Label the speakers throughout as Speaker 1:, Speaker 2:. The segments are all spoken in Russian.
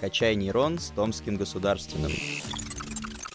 Speaker 1: «Качай нейрон» с Томским государственным.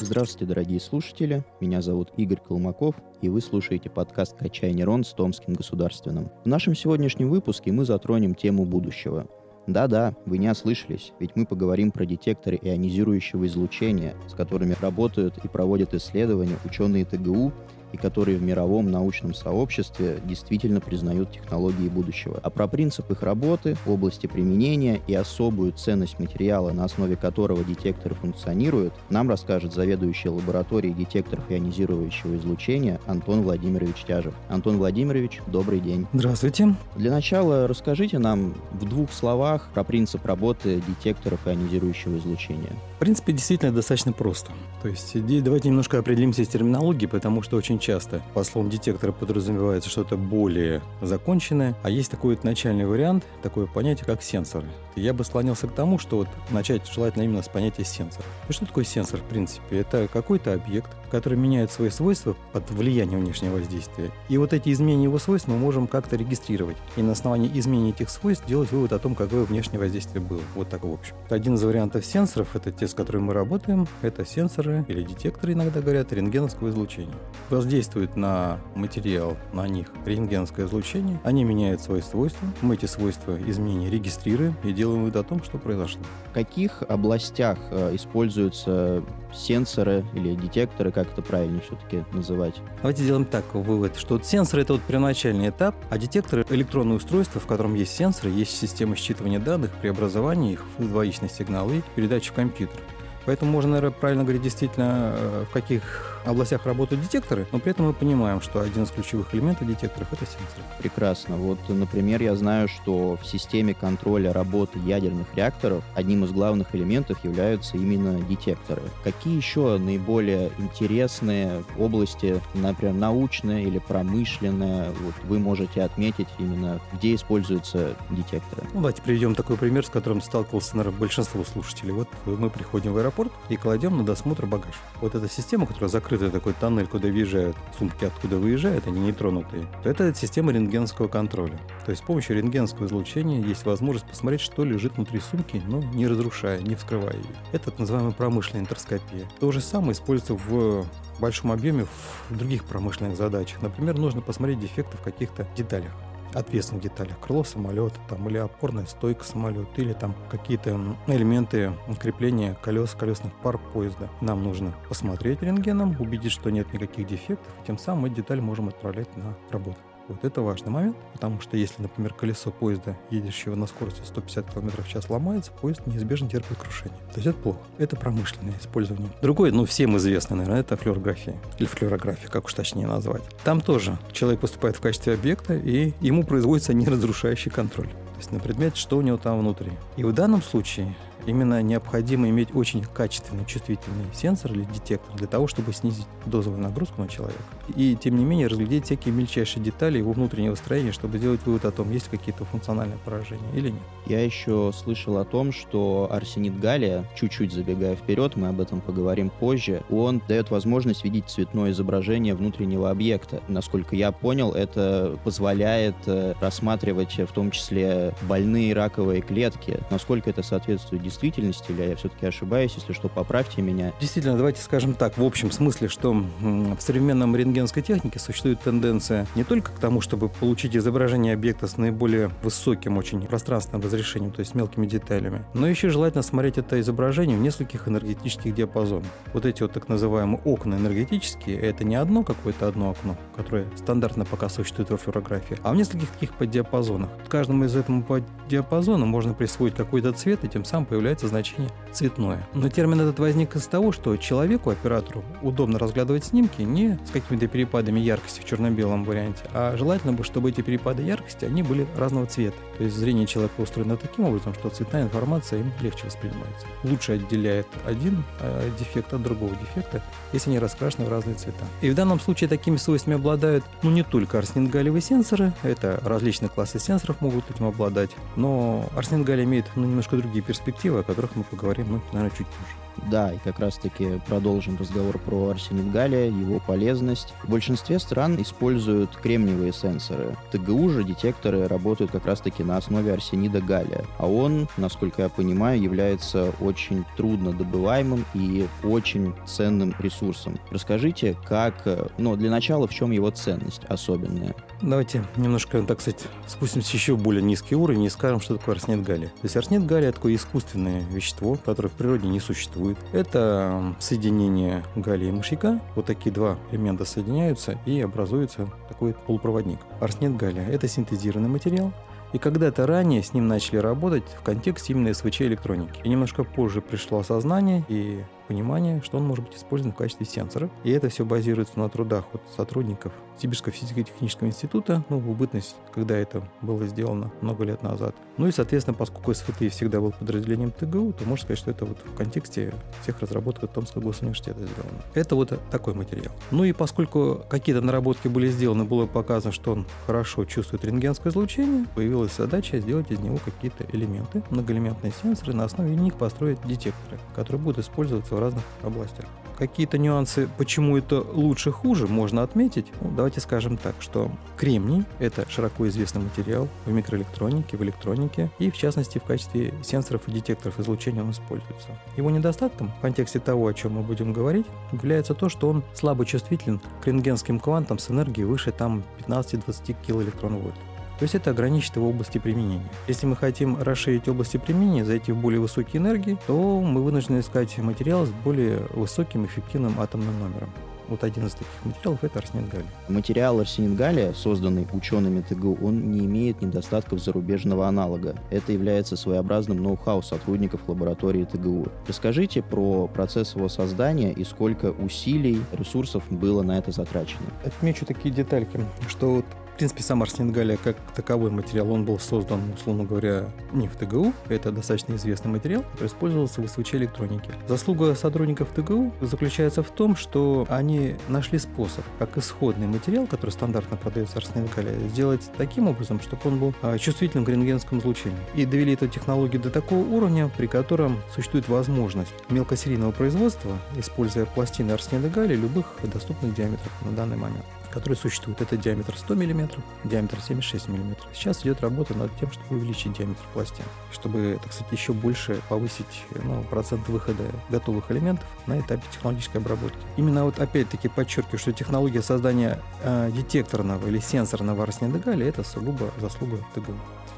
Speaker 2: Здравствуйте, дорогие слушатели. Меня зовут Игорь Колмаков, и вы слушаете подкаст «Качай нейрон» с Томским государственным. В нашем сегодняшнем выпуске мы затронем тему будущего. Да-да, вы не ослышались, ведь мы поговорим про детекторы ионизирующего излучения, с которыми работают и проводят исследования ученые ТГУ и которые в мировом научном сообществе действительно признают технологии будущего. А про принцип их работы, области применения и особую ценность материала, на основе которого детекторы функционируют, нам расскажет заведующий лабораторией детекторов ионизирующего излучения Антон Владимирович Тяжев. Антон Владимирович, добрый день.
Speaker 3: Здравствуйте.
Speaker 2: Для начала расскажите нам в двух словах про принцип работы детекторов ионизирующего излучения.
Speaker 3: В принципе, действительно достаточно просто. То есть давайте немножко определимся с терминологией, потому что очень часто по словам детектора подразумевается что-то более законченное, а есть такой вот начальный вариант, такое понятие, как сенсоры. Я бы склонялся к тому, что вот начать желательно именно с понятия сенсор. И что такое сенсор, в принципе? Это какой-то объект, который меняет свои свойства под влиянием внешнего воздействия. И вот эти изменения его свойств мы можем как-то регистрировать. И на основании изменения этих свойств делать вывод о том, какое внешнее воздействие было. Вот так в общем. Один из вариантов сенсоров, это те, с которыми мы работаем, это сенсоры или детекторы, иногда говорят, рентгеновского излучения. Воздействует на материал, на них рентгеновское излучение, они меняют свои свойства, мы эти свойства изменения регистрируем и делаем вывод о том, что произошло.
Speaker 2: В каких областях э, используются сенсоры или детекторы, как это правильно все-таки называть?
Speaker 3: Давайте сделаем так вывод, что вот сенсоры это вот первоначальный этап, а детекторы электронное устройство, в котором есть сенсоры, есть система считывания данных, преобразования их в двоичный сигнал и передачи в компьютер. Поэтому можно, наверное, правильно говорить действительно, э, в каких областях работают детекторы, но при этом мы понимаем, что один из ключевых элементов детекторов — это сенсоры.
Speaker 2: Прекрасно. Вот, например, я знаю, что в системе контроля работы ядерных реакторов одним из главных элементов являются именно детекторы. Какие еще наиболее интересные области, например, научные или промышленные, вот вы можете отметить именно, где используются детекторы?
Speaker 3: Ну, давайте приведем такой пример, с которым сталкивался, наверное, большинство слушателей. Вот мы приходим в аэропорт и кладем на досмотр багаж. Вот эта система, которая закрыта открытый такой тоннель, куда въезжают сумки, откуда выезжают, они нетронутые, то это система рентгенского контроля. То есть с помощью рентгенского излучения есть возможность посмотреть, что лежит внутри сумки, но не разрушая, не вскрывая ее. Это так называемая промышленная энтероскопия. То же самое используется в большом объеме в других промышленных задачах. Например, нужно посмотреть дефекты в каких-то деталях ответственных деталях. Крыло самолета там, или опорная стойка самолета, или там какие-то элементы крепления колес, колесных пар поезда. Нам нужно посмотреть рентгеном, убедить, что нет никаких дефектов, и тем самым эти детали можем отправлять на работу. Вот это важный момент, потому что если, например, колесо поезда, едущего на скорости 150 км в час, ломается, поезд неизбежно терпит крушение. То есть это плохо. Это промышленное использование. Другое, ну, всем известно, наверное, это флюорография. Или флюорография, как уж точнее назвать. Там тоже человек поступает в качестве объекта, и ему производится неразрушающий контроль. То есть на предмет, что у него там внутри. И в данном случае именно необходимо иметь очень качественный чувствительный сенсор или детектор для того, чтобы снизить дозовую нагрузку на человека. И, тем не менее, разглядеть всякие мельчайшие детали его внутреннего строения, чтобы сделать вывод о том, есть какие-то функциональные поражения или нет.
Speaker 2: Я еще слышал о том, что арсенит галлия, чуть-чуть забегая вперед, мы об этом поговорим позже, он дает возможность видеть цветное изображение внутреннего объекта. Насколько я понял, это позволяет э, рассматривать в том числе больные раковые клетки. Насколько это соответствует действительности, или я все-таки ошибаюсь, если что, поправьте меня.
Speaker 3: Действительно, давайте скажем так, в общем смысле, что в современном рентгенской технике существует тенденция не только к тому, чтобы получить изображение объекта с наиболее высоким очень пространственным разрешением, то есть мелкими деталями, но еще желательно смотреть это изображение в нескольких энергетических диапазонах. Вот эти вот так называемые окна энергетические, это не одно какое-то одно окно, которое стандартно пока существует во флюорографии, а в нескольких таких поддиапазонах. Каждому из этому поддиапазону можно присвоить какой-то цвет, и тем самым появляется значение цветное. Но термин этот возник из того, что человеку, оператору, удобно разглядывать снимки не с какими-то перепадами яркости в черно-белом варианте, а желательно бы, чтобы эти перепады яркости, они были разного цвета. То есть зрение человека устроено таким образом, что цветная информация им легче воспринимается. Лучше отделяет один э, дефект от другого дефекта, если они раскрашены в разные цвета. И в данном случае такими свойствами обладают, ну, не только арсенит-галлиевые сенсоры, это различные классы сенсоров могут этим обладать, но арсенит-галлий имеет ну, немножко другие перспективы, перспективы, о которых мы поговорим, ну, наверное, чуть позже.
Speaker 2: Да, и как раз-таки продолжим разговор про арсенид галлия, его полезность. В большинстве стран используют кремниевые сенсоры. ТГУ же детекторы работают как раз-таки на основе арсенида галлия. А он, насколько я понимаю, является очень трудно добываемым и очень ценным ресурсом. Расскажите, как, ну, для начала, в чем его ценность особенная?
Speaker 3: Давайте немножко, так сказать, спустимся еще более низкий уровень и скажем, что такое арсенид галлия. То есть арсенид галлия – это такое искусственное вещество, которое в природе не существует. Это соединение галлия и мышьяка. Вот такие два элемента соединяются и образуется такой полупроводник. Арсенид галлия – это синтезированный материал, и когда-то ранее с ним начали работать в контексте именно СВЧ электроники. И немножко позже пришло осознание и понимание, что он может быть использован в качестве сенсора. И это все базируется на трудах вот сотрудников Сибирского физико-технического института, ну, в убытность, когда это было сделано много лет назад. Ну и, соответственно, поскольку СФТ всегда был подразделением ТГУ, то можно сказать, что это вот в контексте всех разработок Томского госуниверситета сделано. Это вот такой материал. Ну и поскольку какие-то наработки были сделаны, было показано, что он хорошо чувствует рентгенское излучение, появилась задача сделать из него какие-то элементы, многоэлементные сенсоры, на основе них построить детекторы, которые будут использоваться в разных областях. Какие-то нюансы, почему это лучше, хуже, можно отметить. Ну, давайте скажем так, что кремний – это широко известный материал в микроэлектронике, в электронике, и в частности в качестве сенсоров и детекторов излучения он используется. Его недостатком в контексте того, о чем мы будем говорить, является то, что он слабо чувствителен к рентгенским квантам с энергией выше там 15-20 килоэлектронвольт. То есть это ограничит его области применения. Если мы хотим расширить области применения, зайти в более высокие энергии, то мы вынуждены искать материал с более высоким эффективным атомным номером. Вот один из таких материалов – это арсенид галлия.
Speaker 2: Материал арсенид галлия, созданный учеными ТГУ, он не имеет недостатков зарубежного аналога. Это является своеобразным ноу-хау сотрудников лаборатории ТГУ. Расскажите про процесс его создания и сколько усилий, ресурсов было на это затрачено.
Speaker 3: Отмечу такие детальки, что вот в принципе, сам арсенид галлия как таковой материал, он был создан, условно говоря, не в ТГУ. Это достаточно известный материал, который использовался в СВЧ электронике. Заслуга сотрудников ТГУ заключается в том, что они нашли способ, как исходный материал, который стандартно продается арсенид галлия, сделать таким образом, чтобы он был а, чувствительным к рентгенскому излучению. И довели эту технологию до такого уровня, при котором существует возможность мелкосерийного производства, используя пластины арсенида галлия любых доступных диаметров на данный момент который существует. Это диаметр 100 мм, диаметр 76 мм. Сейчас идет работа над тем, чтобы увеличить диаметр пластин, чтобы, так сказать, еще больше повысить ну, процент выхода готовых элементов на этапе технологической обработки. Именно вот опять-таки подчеркиваю, что технология создания э, детекторного или сенсорного арсения Галли это сугубо заслуга ТГУ.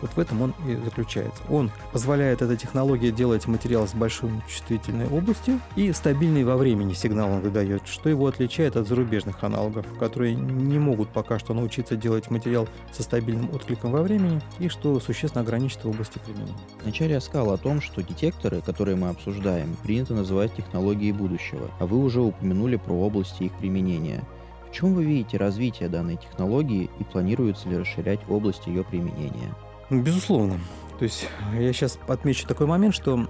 Speaker 3: Вот в этом он и заключается. Он позволяет эта технология делать материал с большой чувствительной областью и стабильный во времени сигнал он выдает, что его отличает от зарубежных аналогов, которые не могут пока что научиться делать материал со стабильным откликом во времени и что существенно ограничит в области применения.
Speaker 2: Вначале я сказал о том, что детекторы, которые мы обсуждаем, принято называть технологией будущего, а вы уже упомянули про области их применения. В чем вы видите развитие данной технологии и планируется ли расширять область ее применения?
Speaker 3: Безусловно. То есть я сейчас отмечу такой момент, что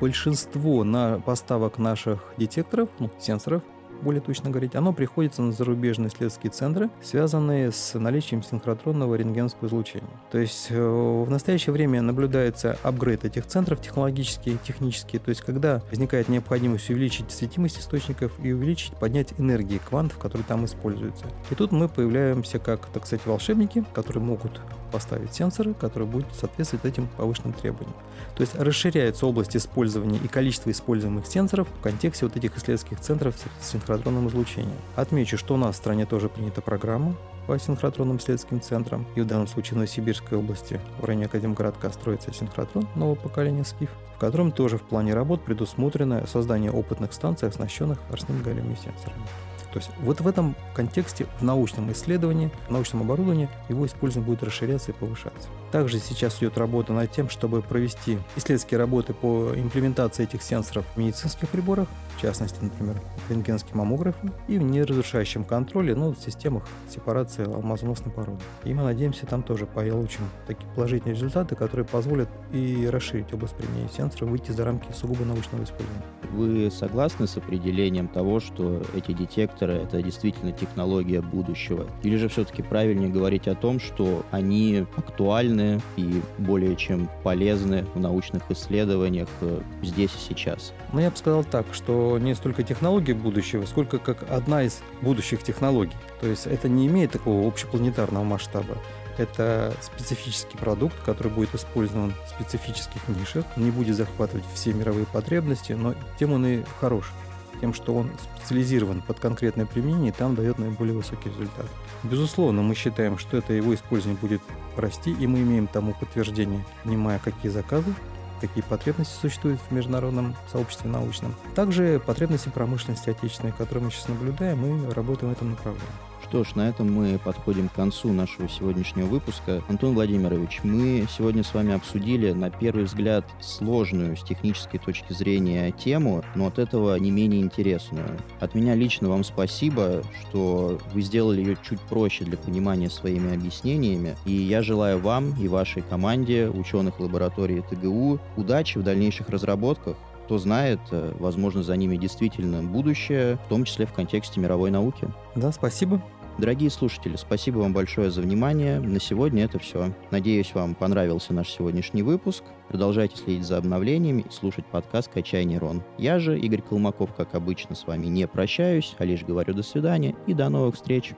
Speaker 3: большинство на поставок наших детекторов, ну, сенсоров, более точно говорить, оно приходится на зарубежные исследовательские центры, связанные с наличием синхротронного рентгенского излучения. То есть э, в настоящее время наблюдается апгрейд этих центров технологические, технические, то есть когда возникает необходимость увеличить светимость источников и увеличить, поднять энергии квантов, которые там используются. И тут мы появляемся как, так сказать, волшебники, которые могут поставить сенсоры, которые будут соответствовать этим повышенным требованиям. То есть расширяется область использования и количество используемых сенсоров в контексте вот этих исследовательских центров с синхротронным излучением. Отмечу, что у нас в стране тоже принята программа по синхротронным исследовательским центрам. И в данном случае в Новосибирской области в районе Академгородка строится синхротрон нового поколения СКИФ, в котором тоже в плане работ предусмотрено создание опытных станций, оснащенных арсенальными сенсорами. То есть вот в этом контексте в научном исследовании, в научном оборудовании его использование будет расширяться и повышаться. Также сейчас идет работа над тем, чтобы провести исследовательские работы по имплементации этих сенсоров в медицинских приборах, в частности, например, рентгенские маммографы, и в неразрушающем контроле, ну, в системах сепарации алмазоносной породы. И мы надеемся, там тоже получим такие положительные результаты, которые позволят и расширить область применения сенсоров, выйти за рамки сугубо научного использования.
Speaker 2: Вы согласны с определением того, что эти детекторы — это действительно технология будущего? Или же все-таки правильнее говорить о том, что они актуальны и более чем полезны в научных исследованиях э, здесь и сейчас?
Speaker 3: Ну, я бы сказал так, что не столько технологии будущего, сколько как одна из будущих технологий. То есть это не имеет такого общепланетарного масштаба. Это специфический продукт, который будет использован в специфических нишах, не будет захватывать все мировые потребности, но тем он и хорош тем, что он специализирован под конкретное применение, там дает наиболее высокий результат. Безусловно, мы считаем, что это его использование будет расти, и мы имеем тому подтверждение, понимая, какие заказы, какие потребности существуют в международном сообществе научном. Также потребности промышленности отечественной, которые мы сейчас наблюдаем, мы работаем в этом направлении.
Speaker 2: Что ж, на этом мы подходим к концу нашего сегодняшнего выпуска. Антон Владимирович, мы сегодня с вами обсудили, на первый взгляд, сложную с технической точки зрения тему, но от этого не менее интересную. От меня лично вам спасибо, что вы сделали ее чуть проще для понимания своими объяснениями. И я желаю вам и вашей команде ученых лаборатории ТГУ удачи в дальнейших разработках кто знает, э, возможно, за ними действительно будущее, в том числе в контексте мировой науки.
Speaker 3: Да, спасибо.
Speaker 2: Дорогие слушатели, спасибо вам большое за внимание. На сегодня это все. Надеюсь, вам понравился наш сегодняшний выпуск. Продолжайте следить за обновлениями и слушать подкаст «Качай нейрон». Я же, Игорь Колмаков, как обычно, с вами не прощаюсь, а лишь говорю до свидания и до новых встреч.